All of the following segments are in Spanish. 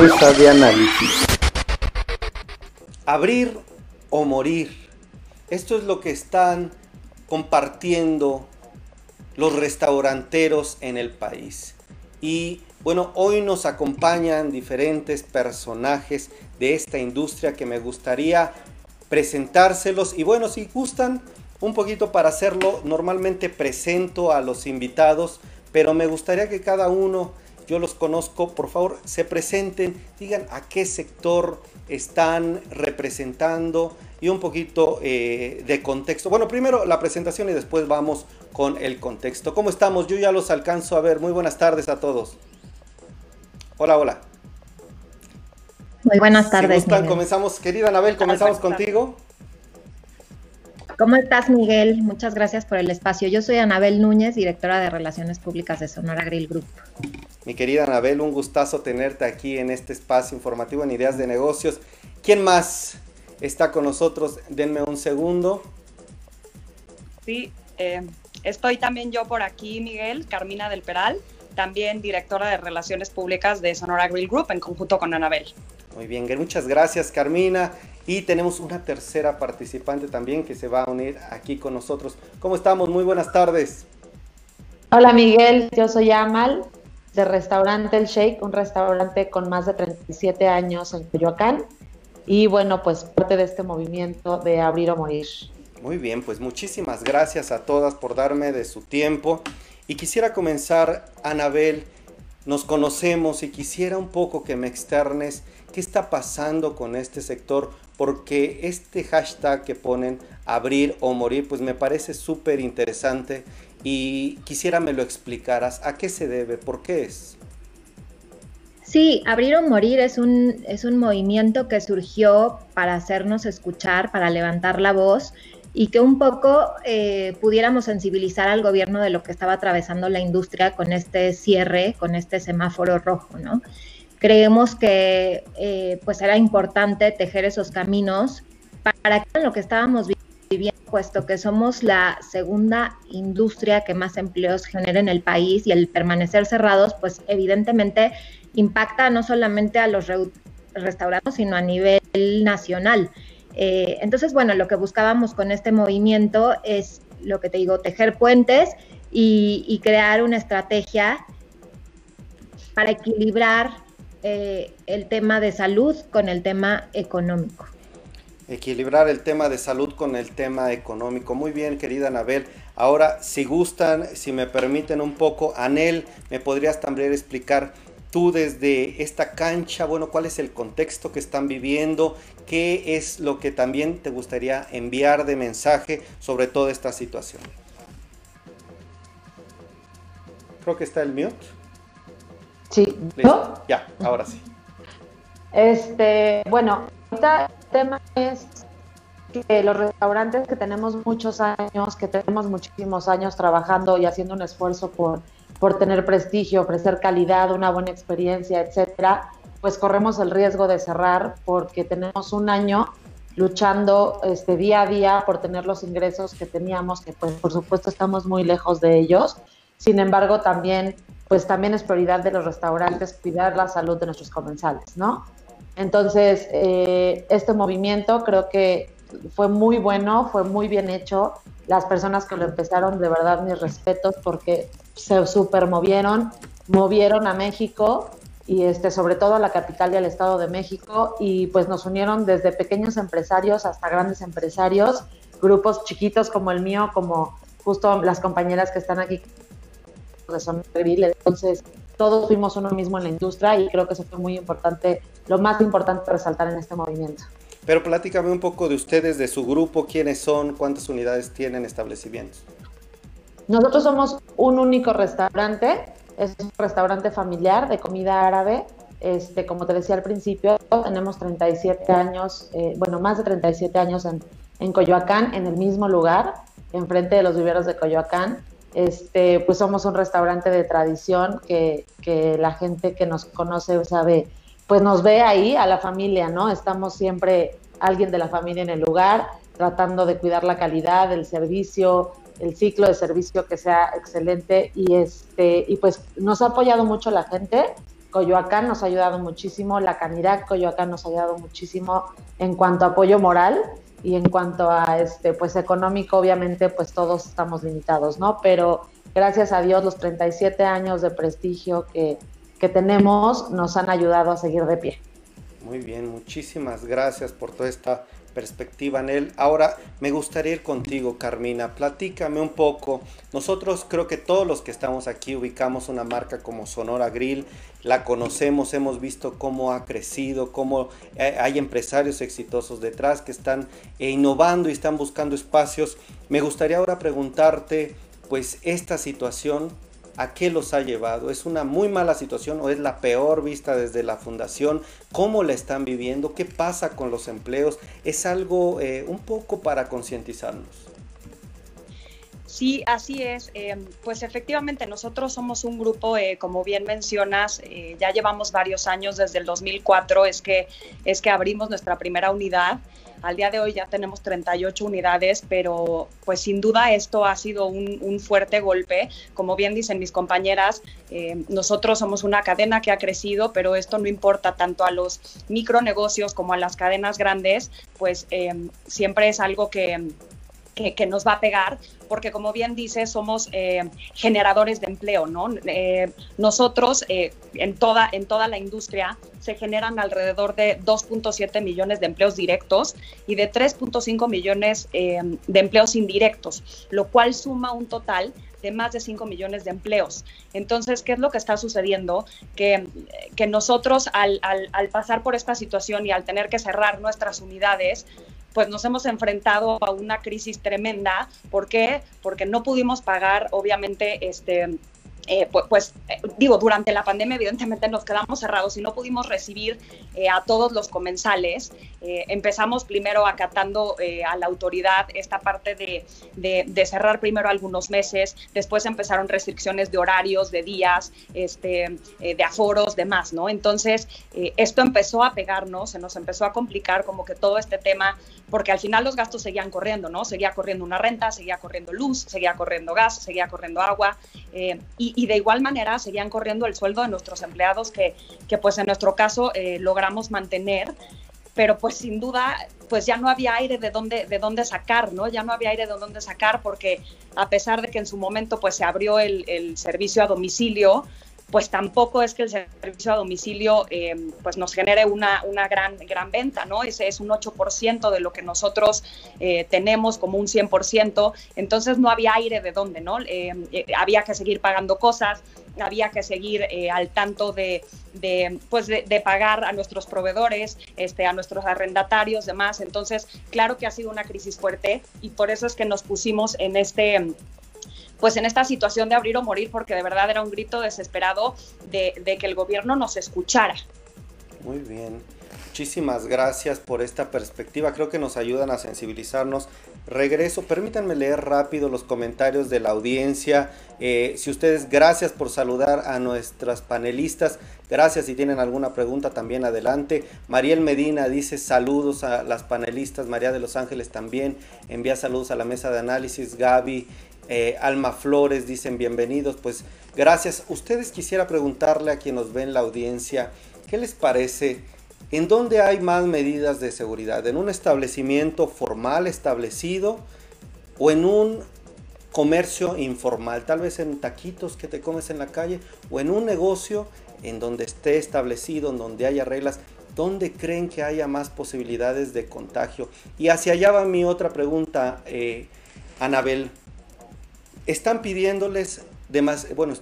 mesa de análisis. Abrir o morir. Esto es lo que están compartiendo los restauranteros en el país. Y bueno, hoy nos acompañan diferentes personajes de esta industria que me gustaría presentárselos. Y bueno, si gustan un poquito para hacerlo, normalmente presento a los invitados, pero me gustaría que cada uno, yo los conozco, por favor se presenten, digan a qué sector están representando y un poquito eh, de contexto. Bueno, primero la presentación y después vamos con el contexto. ¿Cómo estamos? Yo ya los alcanzo a ver. Muy buenas tardes a todos. Hola, hola. Muy buenas tardes. comenzamos, querida Anabel, comenzamos contigo. ¿Cómo estás, Miguel? Muchas gracias por el espacio. Yo soy Anabel Núñez, directora de Relaciones Públicas de Sonora Grill Group. Mi querida Anabel, un gustazo tenerte aquí en este espacio informativo en Ideas de Negocios. ¿Quién más está con nosotros? Denme un segundo. Sí, eh, estoy también yo por aquí, Miguel, Carmina del Peral, también directora de Relaciones Públicas de Sonora Grill Group en conjunto con Anabel. Muy bien, muchas gracias, Carmina. Y tenemos una tercera participante también que se va a unir aquí con nosotros. ¿Cómo estamos? Muy buenas tardes. Hola Miguel, yo soy Amal de Restaurante El Shake, un restaurante con más de 37 años en Coyoacán. Y bueno, pues parte de este movimiento de abrir o morir. Muy bien, pues muchísimas gracias a todas por darme de su tiempo. Y quisiera comenzar, Anabel, nos conocemos y quisiera un poco que me externes qué está pasando con este sector, porque este hashtag que ponen abrir o morir, pues me parece súper interesante y quisiera me lo explicaras. ¿A qué se debe? ¿Por qué es? Sí, Abrir o Morir es un, es un movimiento que surgió para hacernos escuchar, para levantar la voz y que un poco eh, pudiéramos sensibilizar al gobierno de lo que estaba atravesando la industria con este cierre, con este semáforo rojo, ¿no? creemos que eh, pues era importante tejer esos caminos para que lo que estábamos viviendo, puesto que somos la segunda industria que más empleos genera en el país y el permanecer cerrados, pues evidentemente impacta no solamente a los restaurantes, sino a nivel nacional. Eh, entonces, bueno, lo que buscábamos con este movimiento es lo que te digo, tejer puentes y, y crear una estrategia para equilibrar eh, el tema de salud con el tema económico. Equilibrar el tema de salud con el tema económico. Muy bien, querida Anabel. Ahora, si gustan, si me permiten un poco, Anel, ¿me podrías también explicar tú desde esta cancha, bueno, cuál es el contexto que están viviendo? ¿Qué es lo que también te gustaría enviar de mensaje sobre toda esta situación? Creo que está el mute. Sí. Ya, ahora sí. Este, bueno, ahorita tema es que los restaurantes que tenemos muchos años, que tenemos muchísimos años trabajando y haciendo un esfuerzo por, por tener prestigio, ofrecer calidad, una buena experiencia, etcétera, pues corremos el riesgo de cerrar porque tenemos un año luchando este día a día por tener los ingresos que teníamos, que pues por supuesto estamos muy lejos de ellos. Sin embargo, también pues también es prioridad de los restaurantes cuidar la salud de nuestros comensales, ¿no? Entonces, eh, este movimiento creo que fue muy bueno, fue muy bien hecho. Las personas que lo empezaron, de verdad, mis respetos, porque se super movieron, movieron a México y este, sobre todo a la capital y al Estado de México, y pues nos unieron desde pequeños empresarios hasta grandes empresarios, grupos chiquitos como el mío, como justo las compañeras que están aquí de Zona Grill, entonces todos fuimos uno mismo en la industria y creo que eso fue muy importante, lo más importante resaltar en este movimiento. Pero platícame un poco de ustedes, de su grupo, quiénes son, cuántas unidades tienen establecimientos. Nosotros somos un único restaurante, es un restaurante familiar de comida árabe. Este, como te decía al principio, tenemos 37 años, eh, bueno, más de 37 años en, en Coyoacán, en el mismo lugar, enfrente de los viveros de Coyoacán. Este, pues somos un restaurante de tradición que, la gente que nos conoce sabe, pues nos ve ahí a la familia, ¿no? Estamos siempre alguien de la familia en el lugar, tratando de cuidar la calidad, del servicio, el ciclo de servicio que sea excelente y este y pues nos ha apoyado mucho la gente Coyoacán nos ha ayudado muchísimo, la Canirac Coyoacán nos ha ayudado muchísimo en cuanto a apoyo moral y en cuanto a este pues económico obviamente pues todos estamos limitados, ¿no? Pero gracias a Dios los 37 años de prestigio que, que tenemos nos han ayudado a seguir de pie. Muy bien, muchísimas gracias por toda esta perspectiva en él. Ahora me gustaría ir contigo, Carmina. Platícame un poco. Nosotros creo que todos los que estamos aquí ubicamos una marca como Sonora Grill. La conocemos, hemos visto cómo ha crecido, cómo eh, hay empresarios exitosos detrás que están eh, innovando y están buscando espacios. Me gustaría ahora preguntarte, pues, esta situación ¿A qué los ha llevado? ¿Es una muy mala situación o es la peor vista desde la fundación? ¿Cómo la están viviendo? ¿Qué pasa con los empleos? Es algo eh, un poco para concientizarnos. Sí, así es. Eh, pues efectivamente nosotros somos un grupo, eh, como bien mencionas, ya llevamos varios años, desde el 2004 es que, es que abrimos nuestra primera unidad. Al día de hoy ya tenemos 38 unidades, pero pues sin duda esto ha sido un, fuerte golpe. Como bien dicen mis compañeras, eh, nosotros somos una cadena que ha crecido, pero esto no importa tanto a los micronegocios como a las cadenas grandes, pues eh, siempre es algo que que, nos va a pegar, porque como bien dice, somos eh, generadores de empleo, ¿no? Eh, nosotros eh, en, toda, en toda la industria se generan alrededor de 2.7 millones de empleos directos y de 3.5 millones de empleos indirectos, lo cual suma un total de más de 5 millones de empleos. Entonces, ¿qué es lo que está sucediendo? Que, que nosotros al, al, al, pasar por esta situación y al tener que cerrar nuestras unidades, pues nos hemos enfrentado a una crisis tremenda. ¿Por qué? Porque no pudimos pagar, obviamente, este, eh, pues, eh, digo, durante la pandemia evidentemente nos quedamos cerrados y no pudimos recibir eh, a todos los comensales. empezamos primero acatando a la autoridad esta parte de, de, cerrar primero algunos meses, después empezaron restricciones de horarios, de días, este, de aforos, demás, ¿no? Entonces, esto empezó a pegarnos, se nos empezó a complicar como que todo este tema, porque al final los gastos seguían corriendo, ¿no? Seguía corriendo una renta, seguía corriendo luz, seguía corriendo gas, seguía corriendo agua, y, y de igual manera seguían corriendo el sueldo de nuestros empleados que, que pues en nuestro caso eh, logramos mantener pero pues sin duda pues ya no había aire de dónde, de dónde sacar, ¿no? Ya no había aire de dónde sacar porque a pesar de que en su momento pues se abrió el, el servicio a domicilio, pues tampoco es que el servicio a domicilio eh, pues nos genere una, una, gran, gran venta, ¿no? Ese es un 8% de lo que nosotros eh, tenemos como un 100%, entonces no había aire de dónde, ¿no? Eh, había que seguir pagando cosas, había que seguir al tanto de, de pues de, de, pagar a nuestros proveedores, este, a nuestros arrendatarios, demás. Entonces, claro que ha sido una crisis fuerte y por eso es que nos pusimos en este pues en esta situación de abrir o morir, porque de verdad era un grito desesperado de, que el gobierno nos escuchara. Muy bien. Muchísimas gracias por esta perspectiva. Creo que nos ayudan a sensibilizarnos. Regreso, permítanme leer rápido los comentarios de la audiencia. Eh, si ustedes, gracias por saludar a nuestras panelistas. Gracias si tienen alguna pregunta también adelante. Mariel Medina dice saludos a las panelistas. María de los Ángeles también envía saludos a la mesa de análisis. Gaby eh, Alma Flores dicen bienvenidos. Pues gracias. Ustedes quisiera preguntarle a quien nos ve en la audiencia, ¿qué les parece? ¿En dónde hay más medidas de seguridad? ¿En un establecimiento formal establecido o en un comercio informal? Tal vez en taquitos que te comes en la calle o en un negocio en donde esté establecido, en donde haya reglas. ¿Dónde creen que haya más posibilidades de contagio? Y hacia allá va mi otra pregunta, eh, Anabel están pidiéndoles bueno,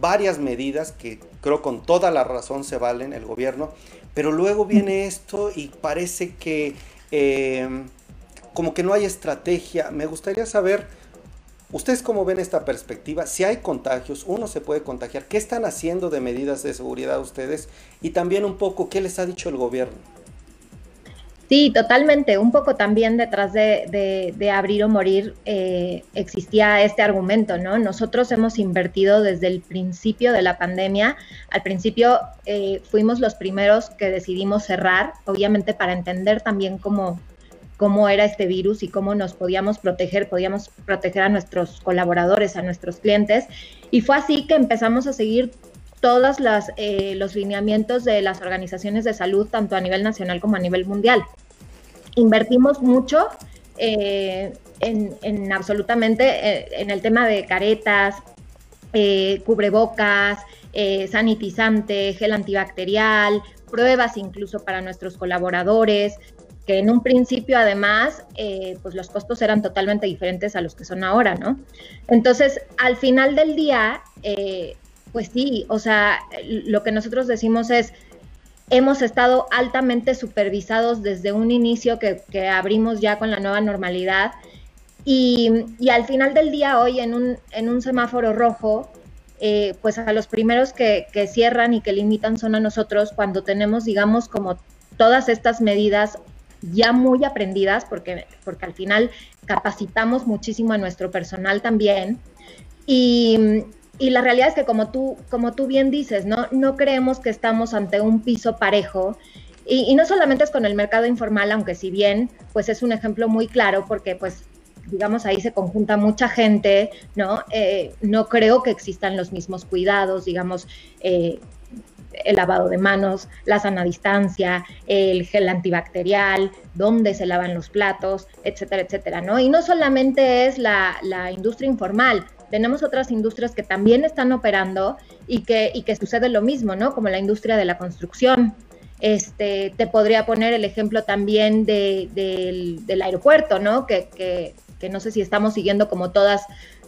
varias medidas que creo con toda la razón se valen el gobierno, pero luego viene esto y parece que em, como que no hay estrategia. Me gustaría saber, ustedes cómo ven esta perspectiva, si hay contagios, uno se puede contagiar, ¿qué están haciendo de medidas de seguridad ustedes? Y también un poco, ¿qué les ha dicho el gobierno? Sí, totalmente. Un poco también detrás de, abrir o morir eh, existía este argumento, ¿no? Nosotros hemos invertido desde el principio de la pandemia. Al principio eh, fuimos los primeros que decidimos cerrar, obviamente para entender también cómo, cómo era este virus y cómo nos podíamos proteger, podíamos proteger a nuestros colaboradores, a nuestros clientes. Y fue así que empezamos a seguir todos eh, los lineamientos de las organizaciones de salud, tanto a nivel nacional como a nivel mundial. Invertimos mucho eh, en, absolutamente eh, en el tema de caretas, cubrebocas, sanitizante, gel antibacterial, pruebas incluso para nuestros colaboradores, que en un principio además, pues los costos eran totalmente diferentes a los que son ahora, ¿no? Entonces, al final del día, pues sí, o sea, lo que nosotros decimos es, hemos estado altamente supervisados desde un inicio que, abrimos ya con la nueva normalidad y, al final del día hoy en un, en un semáforo rojo, eh, pues a los primeros que, que, cierran y que limitan son a nosotros cuando tenemos, digamos, como todas estas medidas ya muy aprendidas, porque, porque al final capacitamos muchísimo a nuestro personal también. Y, y la realidad es que como tú, como tú bien dices, ¿no? no creemos que estamos ante un piso parejo. Y, no solamente es con el mercado informal, aunque si bien pues es un ejemplo muy claro porque pues digamos ahí se conjunta mucha gente, ¿no? Eh, no creo que existan los mismos cuidados, digamos, eh, el lavado de manos, la sana distancia, el gel antibacterial, dónde se lavan los platos, etcétera, etcétera, ¿no? Y no solamente es la, la industria informal, tenemos otras industrias que también están operando y que, y que sucede lo mismo, ¿no? Como la industria de la construcción. Este, te podría poner el ejemplo también del, aeropuerto, ¿no? Que, que, que, no sé si estamos siguiendo como todas,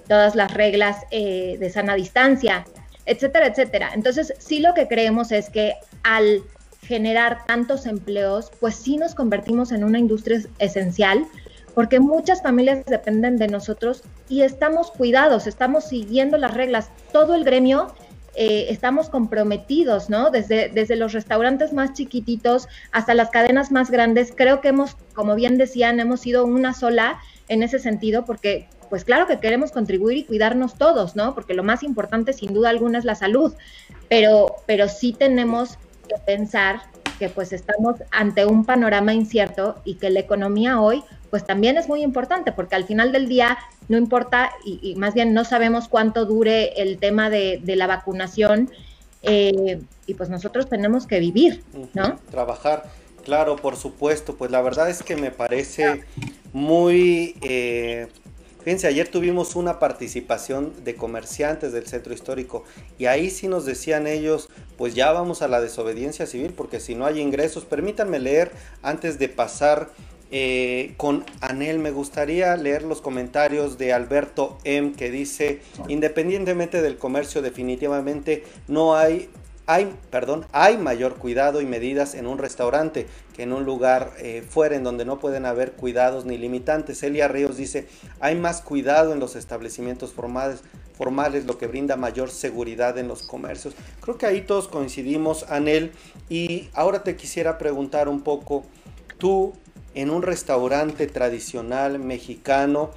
todas las reglas eh, de sana distancia, etcétera, etcétera. Entonces, sí lo que creemos es que al generar tantos empleos, pues sí nos convertimos en una industria esencial porque muchas familias dependen de nosotros y estamos cuidados, estamos siguiendo las reglas. Todo el gremio eh, estamos comprometidos, ¿no? Desde, desde los restaurantes más chiquititos hasta las cadenas más grandes. Creo que hemos, como bien decían, hemos sido una sola en ese sentido, porque pues claro que queremos contribuir y cuidarnos todos, ¿no? Porque lo más importante sin duda alguna es la salud, pero, pero sí tenemos que pensar que pues estamos ante un panorama incierto y que la economía hoy pues también es muy importante porque al final del día no importa y, más bien no sabemos cuánto dure el tema de, la vacunación eh, y pues nosotros tenemos que vivir, ¿no? Trabajar, claro, por supuesto, pues la verdad es que me parece muy... Eh, fíjense, ayer tuvimos una participación de comerciantes del centro histórico y ahí sí nos decían ellos, pues ya vamos a la desobediencia civil porque si no hay ingresos, permítanme leer antes de pasar eh, con Anel. Me gustaría leer los comentarios de Alberto M que dice, independientemente del comercio, definitivamente no hay, hay, perdón, hay mayor cuidado y medidas en un restaurante en un lugar eh, fuera en donde no pueden haber cuidados ni limitantes. Elia Ríos dice, hay más cuidado en los establecimientos formales, formales, lo que brinda mayor seguridad en los comercios. Creo que ahí todos coincidimos, Anel. Y ahora te quisiera preguntar un poco, tú en un restaurante tradicional mexicano,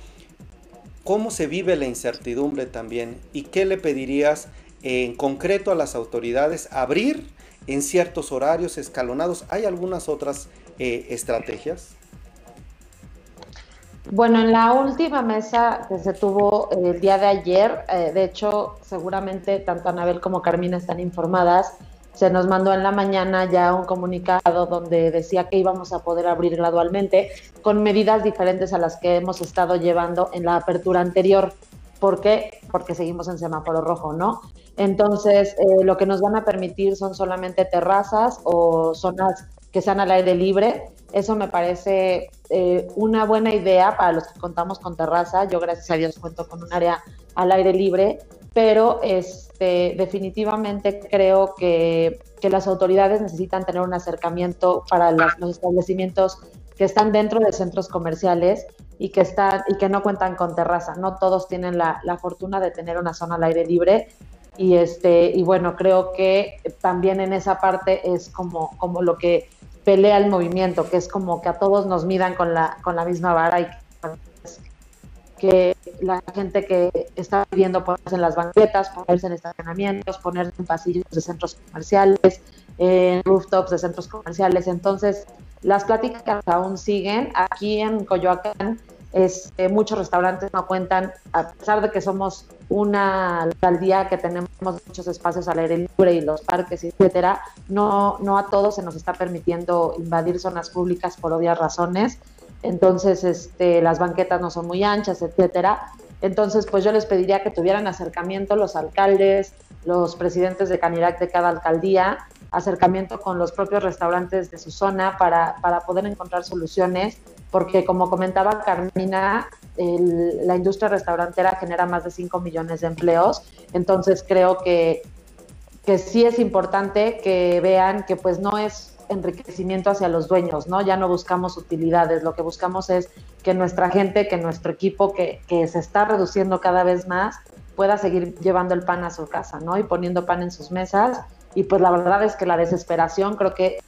¿cómo se vive la incertidumbre también? ¿Y qué le pedirías en concreto a las autoridades? ¿Abrir en ciertos horarios escalonados? ¿Hay algunas otras eh, estrategias? Bueno, en la última mesa que se tuvo el día de ayer, eh, de hecho, seguramente tanto Anabel como Carmina están informadas, se nos mandó en la mañana ya un comunicado donde decía que íbamos a poder abrir gradualmente con medidas diferentes a las que hemos estado llevando en la apertura anterior. ¿Por qué? Porque seguimos en semáforo rojo, ¿no? Entonces, eh, lo que nos van a permitir son solamente terrazas o zonas que sean al aire libre. Eso me parece eh, una buena idea para los que contamos con terraza. Yo, gracias a Dios, cuento con un área al aire libre pero este, definitivamente creo que, las autoridades necesitan tener un acercamiento para los, establecimientos que están dentro de centros comerciales y que, están, y que no cuentan con terraza. No todos tienen la, fortuna de tener una zona al aire libre. Y, este, y bueno, creo que también en esa parte es como, como lo que pelea el movimiento, que es como que a todos nos midan con la, con la misma vara y que la gente que está viviendo ponerse en las banquetas, ponerse en estacionamientos, ponerse en pasillos de centros comerciales, en rooftops de centros comerciales. Entonces, las pláticas aún siguen. Aquí en Coyoacán Este, muchos restaurantes no cuentan, a pesar de que somos una alcaldía que tenemos muchos espacios al aire libre y los parques, etcétera, no, no a todos se nos está permitiendo invadir zonas públicas por obvias razones. Entonces, este, las banquetas no son muy anchas, etcétera. Entonces, pues yo les pediría que tuvieran acercamiento los alcaldes, los presidentes de Canirac de cada alcaldía, acercamiento con los propios restaurantes de su zona para, para poder encontrar soluciones, porque como comentaba Carmina, la industria restaurantera genera más de 5 millones de empleos, entonces creo que, que sí es importante que vean que pues no es enriquecimiento hacia los dueños, ¿no? Ya no buscamos utilidades, lo que buscamos es que nuestra gente, que nuestro equipo, que, que se está reduciendo cada vez más, pueda seguir llevando el pan a su casa, ¿no? Y poniendo pan en sus mesas. Y pues la verdad es que la desesperación, creo que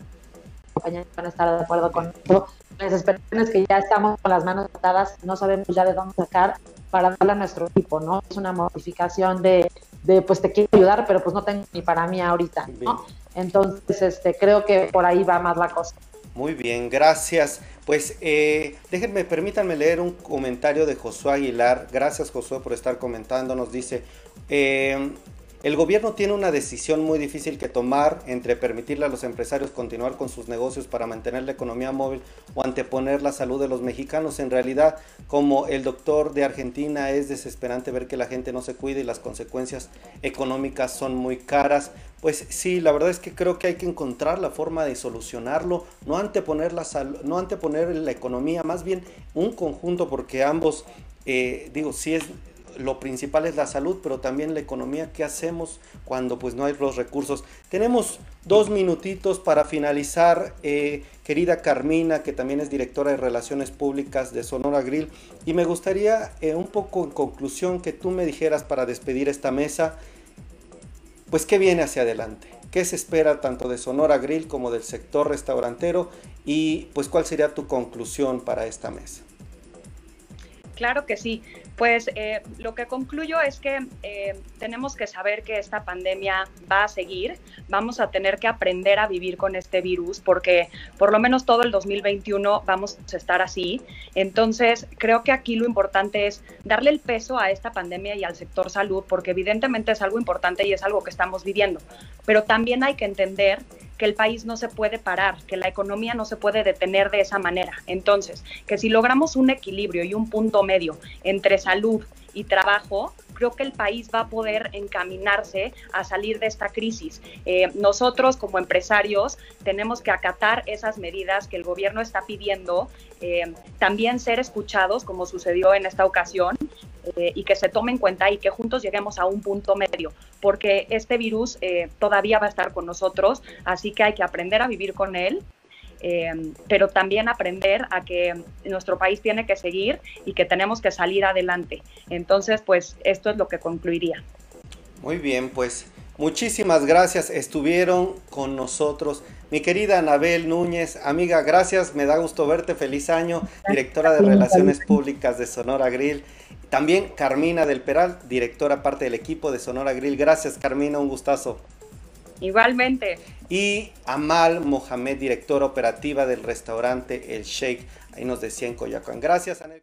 compañeros van a estar de acuerdo con esto, la desesperación es que ya estamos con las manos atadas, no sabemos ya de dónde sacar para darle a nuestro equipo, ¿no? Es una modificación de, de pues te quiero ayudar, pero pues no tengo ni para mí ahorita, ¿no? Entonces, este, creo que por ahí va más la cosa. Muy bien, gracias. Pues eh, déjenme, permítanme leer un comentario de Josué Aguilar. Gracias Josué por estar comentando. Nos dice, eh, el gobierno tiene una decisión muy difícil que tomar entre permitirle a los empresarios continuar con sus negocios para mantener la economía móvil o anteponer la salud de los mexicanos. En realidad, como el doctor de Argentina, es desesperante ver que la gente no se cuida y las consecuencias económicas son muy caras. Pues sí, la verdad es que creo que hay que encontrar la forma de solucionarlo, no anteponer la, no anteponer la economía, más bien un conjunto, porque ambos, eh, digo, sí es lo principal es la salud, pero también la economía. ¿Qué hacemos cuando pues no hay los recursos? Tenemos dos minutitos para finalizar, eh, querida Carmina, que también es directora de Relaciones Públicas de Sonora Grill, y me gustaría eh, un poco en conclusión que tú me dijeras para despedir esta mesa, pues qué viene hacia adelante, qué se espera tanto de Sonora Grill como del sector restaurantero y pues cuál sería tu conclusión para esta mesa. Claro que sí. Pues eh, lo que concluyo es que eh, tenemos que saber que esta pandemia va a seguir, vamos a tener que aprender a vivir con este virus porque por lo menos todo el 2021 vamos a estar así. Entonces creo que aquí lo importante es darle el peso a esta pandemia y al sector salud porque evidentemente es algo importante y es algo que estamos viviendo, pero también hay que entender que el país no se puede parar, que la economía no se puede detener de esa manera. Entonces, que si logramos un equilibrio y un punto medio entre salud y trabajo, creo que el país va a poder encaminarse a salir de esta crisis. Eh, nosotros como empresarios tenemos que acatar esas medidas que el gobierno está pidiendo, eh, también ser escuchados, como sucedió en esta ocasión, eh, y que se tome en cuenta y que juntos lleguemos a un punto medio, porque este virus todavía va a estar con nosotros, así que hay que aprender a vivir con él Em, pero también aprender a que nuestro país tiene que seguir y que tenemos que salir adelante. Entonces, pues esto es lo que concluiría. Muy bien, pues muchísimas gracias. Estuvieron con nosotros mi querida Anabel Núñez, amiga, gracias, me da gusto verte, feliz año, directora de Relaciones Públicas de Sonora Grill. También Carmina del Peral, directora parte del equipo de Sonora Grill. Gracias, Carmina, un gustazo. Igualmente. Y Amal Mohamed, directora operativa del restaurante El Sheikh. Ahí nos decía en Coyacán. Gracias, Anel.